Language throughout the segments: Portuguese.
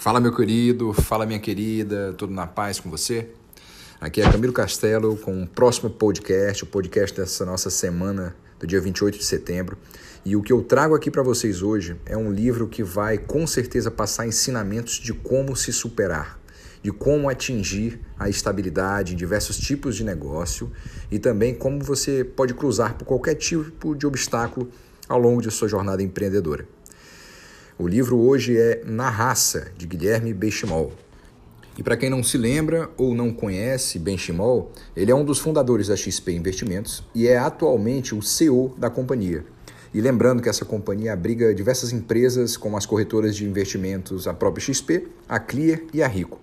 Fala, meu querido, fala, minha querida, tudo na paz com você? Aqui é Camilo Castelo com o próximo podcast, o podcast dessa nossa semana do dia 28 de setembro. E o que eu trago aqui para vocês hoje é um livro que vai com certeza passar ensinamentos de como se superar, de como atingir a estabilidade em diversos tipos de negócio e também como você pode cruzar por qualquer tipo de obstáculo ao longo de sua jornada empreendedora. O livro hoje é Na Raça, de Guilherme Benchimol. E para quem não se lembra ou não conhece Benchimol, ele é um dos fundadores da XP Investimentos e é atualmente o CEO da companhia. E lembrando que essa companhia abriga diversas empresas, como as corretoras de investimentos, a própria XP, a Clear e a Rico.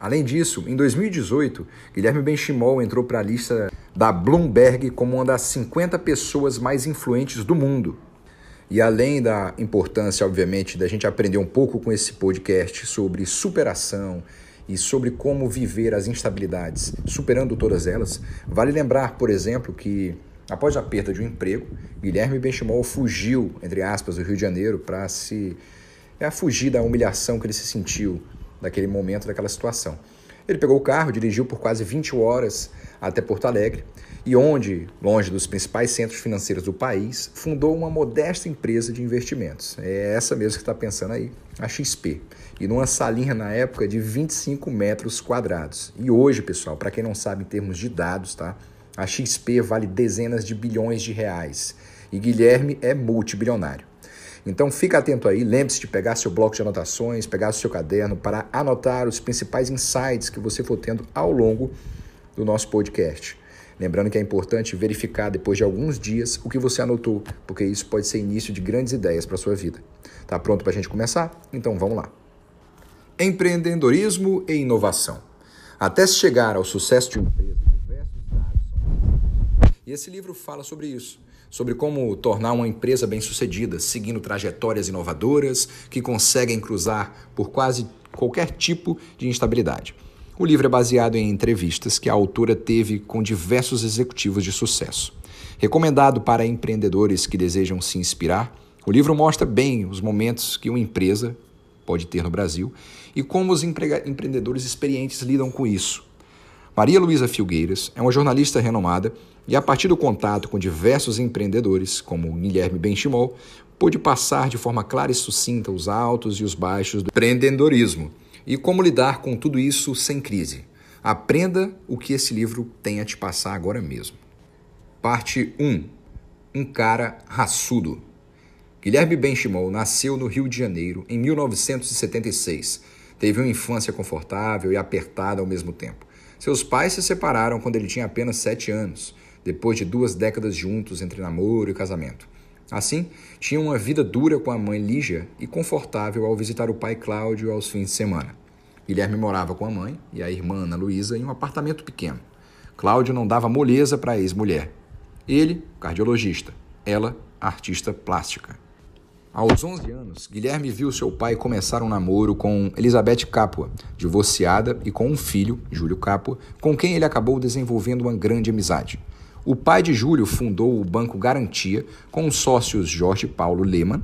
Além disso, em 2018, Guilherme Benchimol entrou para a lista da Bloomberg como uma das 50 pessoas mais influentes do mundo e além da importância, obviamente, da gente aprender um pouco com esse podcast sobre superação e sobre como viver as instabilidades, superando todas elas, vale lembrar, por exemplo, que após a perda de um emprego, Guilherme Benchimol fugiu, entre aspas, do Rio de Janeiro para se é, fugir da humilhação que ele se sentiu daquele momento, daquela situação. Ele pegou o carro, dirigiu por quase 20 horas até Porto Alegre e onde, longe dos principais centros financeiros do país, fundou uma modesta empresa de investimentos. É essa mesmo que está pensando aí, a XP. E numa salinha na época de 25 metros quadrados. E hoje, pessoal, para quem não sabe em termos de dados, tá? A XP vale dezenas de bilhões de reais. E Guilherme é multibilionário. Então fica atento aí, lembre-se de pegar seu bloco de anotações, pegar seu caderno para anotar os principais insights que você for tendo ao longo do nosso podcast. Lembrando que é importante verificar depois de alguns dias o que você anotou, porque isso pode ser início de grandes ideias para a sua vida. Tá pronto para a gente começar? Então vamos lá. Empreendedorismo e inovação. Até chegar ao sucesso de uma empresa, diversos dados são E esse livro fala sobre isso sobre como tornar uma empresa bem-sucedida, seguindo trajetórias inovadoras que conseguem cruzar por quase qualquer tipo de instabilidade. O livro é baseado em entrevistas que a autora teve com diversos executivos de sucesso. Recomendado para empreendedores que desejam se inspirar, o livro mostra bem os momentos que uma empresa pode ter no Brasil e como os empreendedores experientes lidam com isso. Maria Luísa Filgueiras é uma jornalista renomada e, a partir do contato com diversos empreendedores, como Guilherme Benchimol, pôde passar de forma clara e sucinta os altos e os baixos do empreendedorismo e como lidar com tudo isso sem crise. Aprenda o que esse livro tem a te passar agora mesmo. Parte 1. Um cara raçudo. Guilherme Benchimol nasceu no Rio de Janeiro em 1976. Teve uma infância confortável e apertada ao mesmo tempo. Seus pais se separaram quando ele tinha apenas 7 anos, depois de duas décadas juntos entre namoro e casamento. Assim, tinha uma vida dura com a mãe Lígia e confortável ao visitar o pai Cláudio aos fins de semana. Guilherme morava com a mãe e a irmã Ana Luísa em um apartamento pequeno. Cláudio não dava moleza para a ex-mulher. Ele, cardiologista. Ela, artista plástica. Aos 11 anos, Guilherme viu seu pai começar um namoro com Elizabeth Capua, divorciada e com um filho, Júlio Capua, com quem ele acabou desenvolvendo uma grande amizade. O pai de Júlio fundou o Banco Garantia com os sócios Jorge Paulo Lehmann,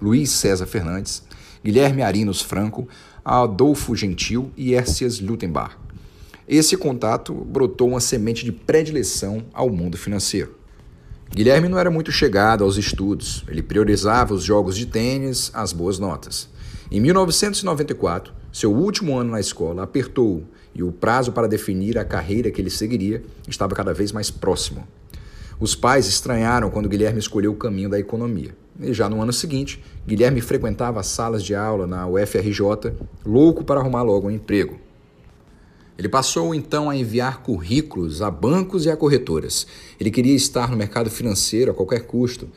Luiz César Fernandes, Guilherme Arinos Franco, Adolfo Gentil e Hércias Lutenbach. Esse contato brotou uma semente de predileção ao mundo financeiro. Guilherme não era muito chegado aos estudos, ele priorizava os jogos de tênis, as boas notas. Em 1994, seu último ano na escola apertou e o prazo para definir a carreira que ele seguiria estava cada vez mais próximo. Os pais estranharam quando Guilherme escolheu o caminho da economia. E já no ano seguinte, Guilherme frequentava as salas de aula na UFRJ, louco para arrumar logo um emprego. Ele passou então a enviar currículos a bancos e a corretoras. Ele queria estar no mercado financeiro a qualquer custo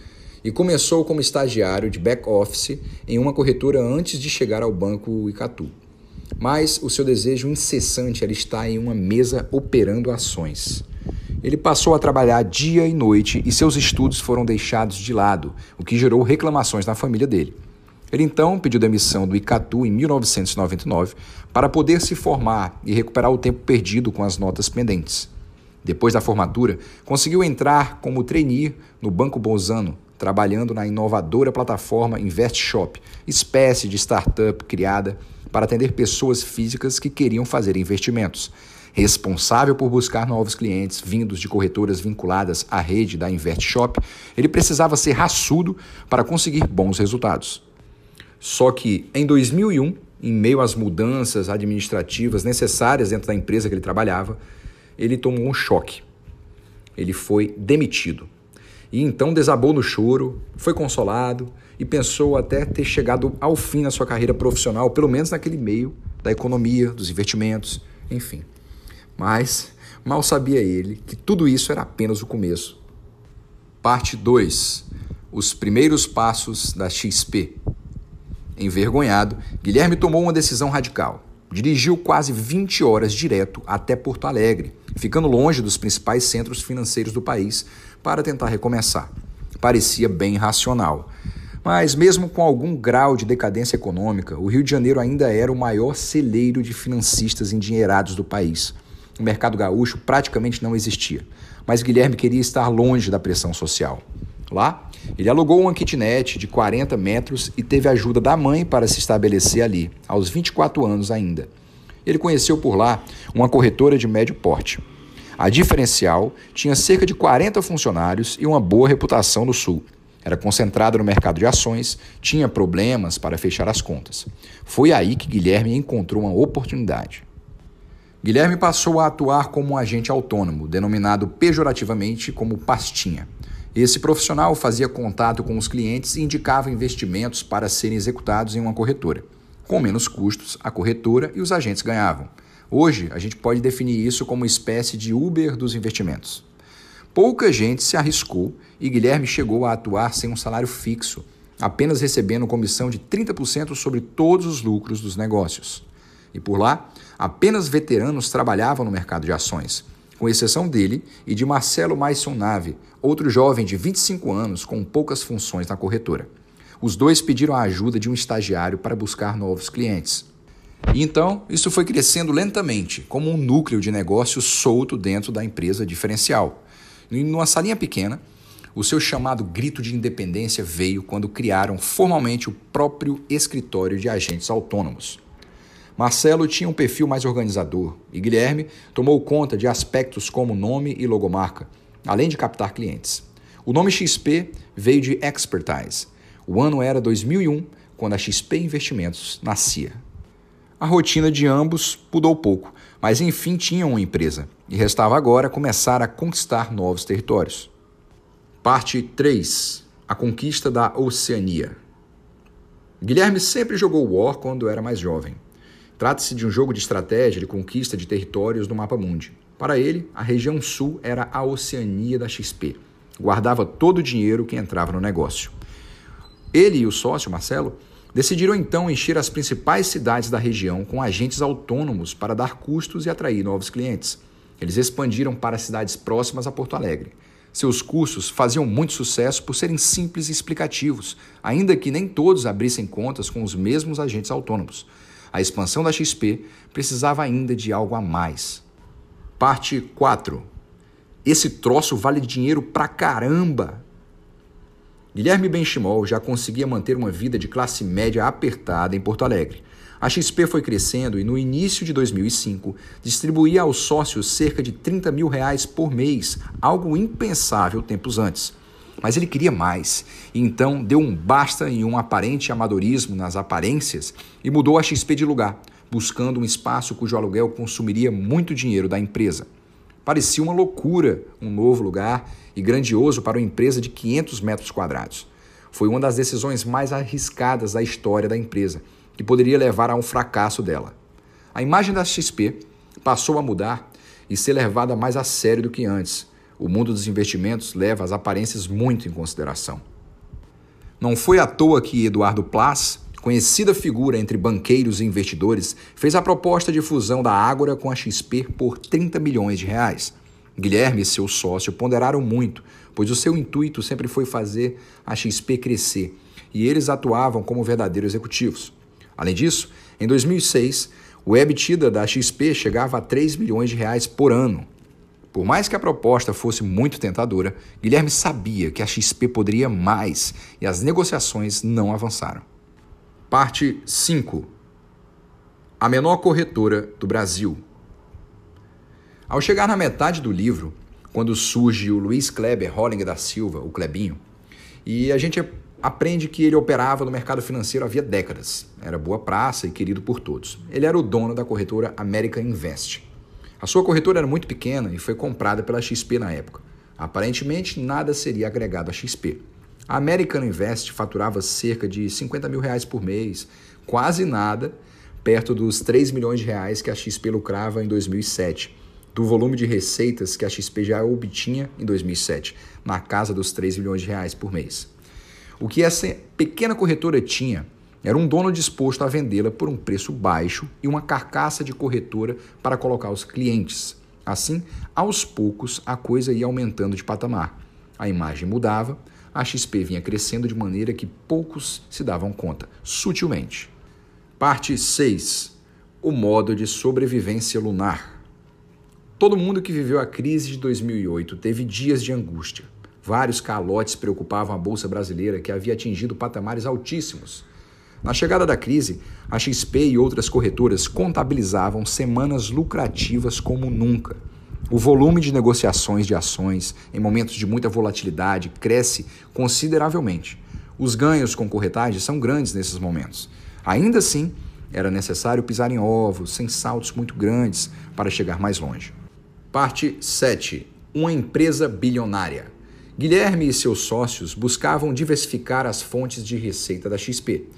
e começou como estagiário de back-office em uma corretora antes de chegar ao banco Icatu mas o seu desejo incessante era estar em uma mesa operando ações. Ele passou a trabalhar dia e noite e seus estudos foram deixados de lado, o que gerou reclamações na família dele. Ele então pediu demissão do Icatu em 1999 para poder se formar e recuperar o tempo perdido com as notas pendentes. Depois da formatura, conseguiu entrar como trainee no Banco Bozano, trabalhando na inovadora plataforma InvestShop, espécie de startup criada para atender pessoas físicas que queriam fazer investimentos. Responsável por buscar novos clientes vindos de corretoras vinculadas à rede da InvestShop, ele precisava ser raçudo para conseguir bons resultados. Só que em 2001, em meio às mudanças administrativas necessárias dentro da empresa que ele trabalhava, ele tomou um choque. Ele foi demitido. E então desabou no choro, foi consolado e pensou até ter chegado ao fim na sua carreira profissional, pelo menos naquele meio da economia, dos investimentos, enfim. Mas mal sabia ele que tudo isso era apenas o começo. Parte 2: Os primeiros passos da XP. Envergonhado, Guilherme tomou uma decisão radical. Dirigiu quase 20 horas direto até Porto Alegre, ficando longe dos principais centros financeiros do país, para tentar recomeçar. Parecia bem racional. Mas, mesmo com algum grau de decadência econômica, o Rio de Janeiro ainda era o maior celeiro de financistas endinheirados do país. O mercado gaúcho praticamente não existia, mas Guilherme queria estar longe da pressão social. Lá, ele alugou uma kitnet de 40 metros e teve ajuda da mãe para se estabelecer ali, aos 24 anos ainda. Ele conheceu por lá uma corretora de médio porte. A diferencial tinha cerca de 40 funcionários e uma boa reputação no Sul. Era concentrada no mercado de ações, tinha problemas para fechar as contas. Foi aí que Guilherme encontrou uma oportunidade. Guilherme passou a atuar como um agente autônomo, denominado pejorativamente como pastinha. Esse profissional fazia contato com os clientes e indicava investimentos para serem executados em uma corretora. Com menos custos, a corretora e os agentes ganhavam. Hoje, a gente pode definir isso como uma espécie de Uber dos investimentos. Pouca gente se arriscou e Guilherme chegou a atuar sem um salário fixo, apenas recebendo comissão de 30% sobre todos os lucros dos negócios. E por lá, apenas veteranos trabalhavam no mercado de ações, com exceção dele e de Marcelo Maison Nave, outro jovem de 25 anos com poucas funções na corretora. Os dois pediram a ajuda de um estagiário para buscar novos clientes. E então, isso foi crescendo lentamente, como um núcleo de negócio solto dentro da empresa diferencial. Numa salinha pequena, o seu chamado grito de independência veio quando criaram formalmente o próprio escritório de agentes autônomos. Marcelo tinha um perfil mais organizador e Guilherme tomou conta de aspectos como nome e logomarca, além de captar clientes. O nome XP veio de Expertise. O ano era 2001, quando a XP Investimentos nascia. A rotina de ambos mudou pouco, mas enfim tinham uma empresa e restava agora começar a conquistar novos territórios. Parte 3 A conquista da Oceania. Guilherme sempre jogou War quando era mais jovem. Trata-se de um jogo de estratégia de conquista de territórios no mapa mundi. Para ele, a região sul era a Oceania da XP. Guardava todo o dinheiro que entrava no negócio. Ele e o sócio, Marcelo, Decidiram então encher as principais cidades da região com agentes autônomos para dar custos e atrair novos clientes. Eles expandiram para cidades próximas a Porto Alegre. Seus cursos faziam muito sucesso por serem simples e explicativos, ainda que nem todos abrissem contas com os mesmos agentes autônomos. A expansão da XP precisava ainda de algo a mais. Parte 4. Esse troço vale dinheiro pra caramba! Guilherme Benchimol já conseguia manter uma vida de classe média apertada em Porto Alegre. A XP foi crescendo e, no início de 2005, distribuía aos sócios cerca de 30 mil reais por mês, algo impensável tempos antes. Mas ele queria mais, e então deu um basta em um aparente amadorismo nas aparências e mudou a XP de lugar, buscando um espaço cujo aluguel consumiria muito dinheiro da empresa. Parecia uma loucura um novo lugar e grandioso para uma empresa de 500 metros quadrados. Foi uma das decisões mais arriscadas da história da empresa, que poderia levar a um fracasso dela. A imagem da XP passou a mudar e ser levada mais a sério do que antes. O mundo dos investimentos leva as aparências muito em consideração. Não foi à toa que Eduardo Plas, conhecida figura entre banqueiros e investidores, fez a proposta de fusão da Ágora com a XP por 30 milhões de reais. Guilherme e seu sócio ponderaram muito, pois o seu intuito sempre foi fazer a XP crescer, e eles atuavam como verdadeiros executivos. Além disso, em 2006, o EBITDA da XP chegava a 3 milhões de reais por ano. Por mais que a proposta fosse muito tentadora, Guilherme sabia que a XP poderia mais e as negociações não avançaram. Parte 5 a menor corretora do Brasil. Ao chegar na metade do livro, quando surge o Luiz Kleber Holling da Silva, o Klebinho, e a gente aprende que ele operava no mercado financeiro havia décadas. Era boa praça e querido por todos. Ele era o dono da corretora American Invest. A sua corretora era muito pequena e foi comprada pela XP na época. Aparentemente, nada seria agregado à XP. A American Invest faturava cerca de 50 mil reais por mês, quase nada, perto dos 3 milhões de reais que a XP lucrava em 2007, do volume de receitas que a XP já obtinha em 2007, na casa dos 3 milhões de reais por mês. O que essa pequena corretora tinha era um dono disposto a vendê-la por um preço baixo e uma carcaça de corretora para colocar os clientes. Assim, aos poucos, a coisa ia aumentando de patamar. A imagem mudava, a XP vinha crescendo de maneira que poucos se davam conta, sutilmente. Parte 6 O modo de sobrevivência lunar. Todo mundo que viveu a crise de 2008 teve dias de angústia. Vários calotes preocupavam a bolsa brasileira, que havia atingido patamares altíssimos. Na chegada da crise, a XP e outras corretoras contabilizavam semanas lucrativas como nunca. O volume de negociações de ações em momentos de muita volatilidade cresce consideravelmente. Os ganhos com corretagem são grandes nesses momentos. Ainda assim, era necessário pisar em ovos, sem saltos muito grandes, para chegar mais longe. Parte 7. Uma empresa bilionária. Guilherme e seus sócios buscavam diversificar as fontes de receita da XP,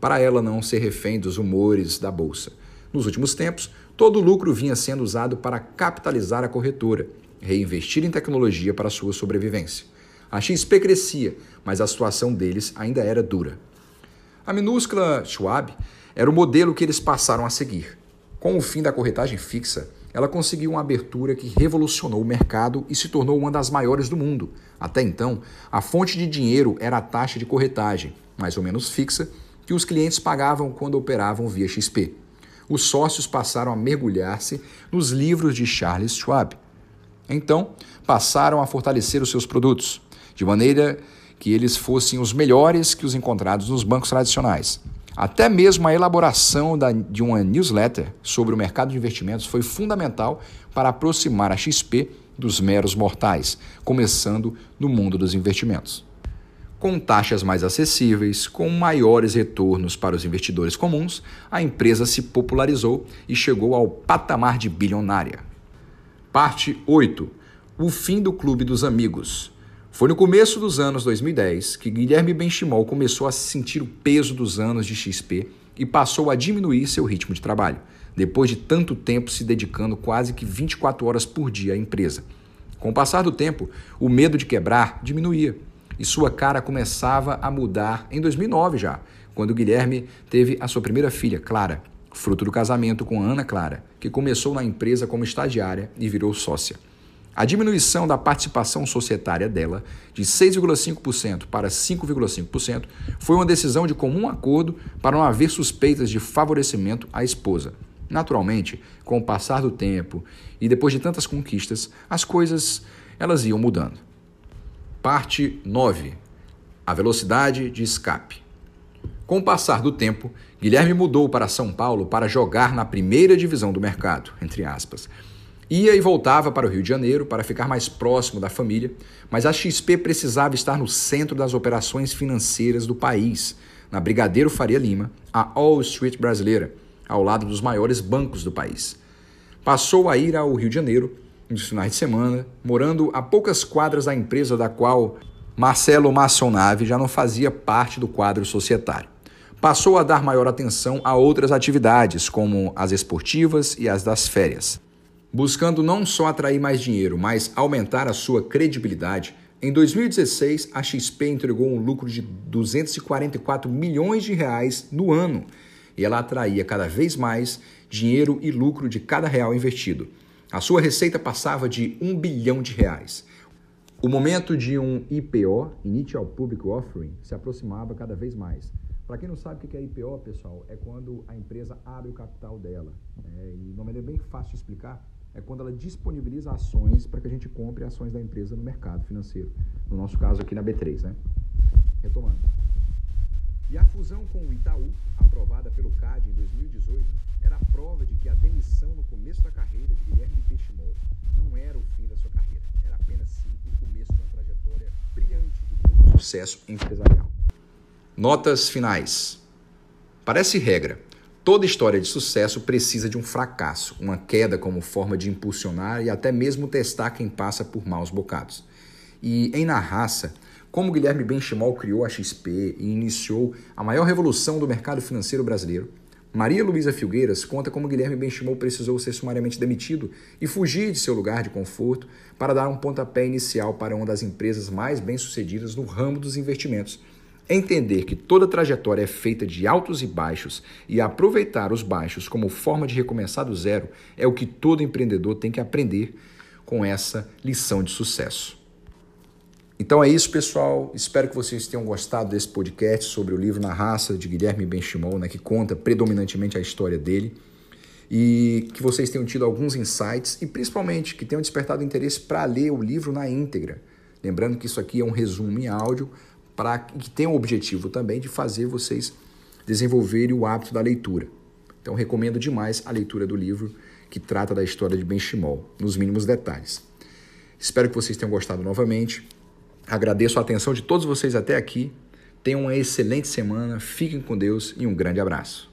para ela não ser refém dos humores da bolsa. Nos últimos tempos, todo o lucro vinha sendo usado para capitalizar a corretora, reinvestir em tecnologia para sua sobrevivência. A XP crescia, mas a situação deles ainda era dura. A minúscula Schwab era o modelo que eles passaram a seguir. Com o fim da corretagem fixa, ela conseguiu uma abertura que revolucionou o mercado e se tornou uma das maiores do mundo. Até então, a fonte de dinheiro era a taxa de corretagem, mais ou menos fixa, que os clientes pagavam quando operavam via XP. Os sócios passaram a mergulhar-se nos livros de Charles Schwab. Então, passaram a fortalecer os seus produtos, de maneira que eles fossem os melhores que os encontrados nos bancos tradicionais. Até mesmo a elaboração da, de uma newsletter sobre o mercado de investimentos foi fundamental para aproximar a XP dos meros mortais, começando no mundo dos investimentos. Com taxas mais acessíveis, com maiores retornos para os investidores comuns, a empresa se popularizou e chegou ao patamar de bilionária. Parte 8. O fim do Clube dos Amigos. Foi no começo dos anos 2010 que Guilherme Benchimol começou a sentir o peso dos anos de XP e passou a diminuir seu ritmo de trabalho, depois de tanto tempo se dedicando quase que 24 horas por dia à empresa. Com o passar do tempo, o medo de quebrar diminuía e sua cara começava a mudar em 2009 já, quando Guilherme teve a sua primeira filha, Clara, fruto do casamento com Ana Clara, que começou na empresa como estagiária e virou sócia. A diminuição da participação societária dela, de 6,5% para 5,5%, foi uma decisão de comum acordo para não haver suspeitas de favorecimento à esposa. Naturalmente, com o passar do tempo e depois de tantas conquistas, as coisas elas iam mudando. Parte 9. A velocidade de escape. Com o passar do tempo, Guilherme mudou para São Paulo para jogar na primeira divisão do mercado, entre aspas. Ia e voltava para o Rio de Janeiro para ficar mais próximo da família, mas a XP precisava estar no centro das operações financeiras do país, na Brigadeiro Faria Lima, a All Street brasileira, ao lado dos maiores bancos do país. Passou a ir ao Rio de Janeiro nos finais de semana, morando a poucas quadras da empresa da qual Marcelo Massonave já não fazia parte do quadro societário. Passou a dar maior atenção a outras atividades, como as esportivas e as das férias. Buscando não só atrair mais dinheiro, mas aumentar a sua credibilidade, em 2016 a XP entregou um lucro de 244 milhões de reais no ano e ela atraía cada vez mais dinheiro e lucro de cada real investido. A sua receita passava de um bilhão de reais. O momento de um IPO, Initial Public Offering, se aproximava cada vez mais. Para quem não sabe o que é IPO, pessoal, é quando a empresa abre o capital dela. É, e de uma maneira bem fácil de explicar, é quando ela disponibiliza ações para que a gente compre ações da empresa no mercado financeiro. No nosso caso aqui na B3, né? Retomando. E a fusão com o Itaú, aprovada pelo CAD em 2018, era a prova de que a demissão no começo da carreira de Guilherme Benchimol não era o fim da sua carreira, era apenas sim o começo de uma trajetória brilhante de muito sucesso empresarial. Notas finais. Parece regra. Toda história de sucesso precisa de um fracasso, uma queda como forma de impulsionar e até mesmo testar quem passa por maus bocados. E em Na Raça, como Guilherme Benchimol criou a XP e iniciou a maior revolução do mercado financeiro brasileiro, Maria Luísa Filgueiras conta como Guilherme Benchimol precisou ser sumariamente demitido e fugir de seu lugar de conforto para dar um pontapé inicial para uma das empresas mais bem-sucedidas no ramo dos investimentos. Entender que toda trajetória é feita de altos e baixos e aproveitar os baixos como forma de recomeçar do zero é o que todo empreendedor tem que aprender com essa lição de sucesso. Então é isso, pessoal. Espero que vocês tenham gostado desse podcast sobre o livro Na Raça, de Guilherme Benchimol, né, que conta predominantemente a história dele. E que vocês tenham tido alguns insights e principalmente que tenham despertado interesse para ler o livro na íntegra. Lembrando que isso aqui é um resumo em áudio para que tem o objetivo também de fazer vocês desenvolverem o hábito da leitura. Então recomendo demais a leitura do livro que trata da história de Benchimol, nos mínimos detalhes. Espero que vocês tenham gostado novamente. Agradeço a atenção de todos vocês até aqui. Tenham uma excelente semana, fiquem com Deus e um grande abraço.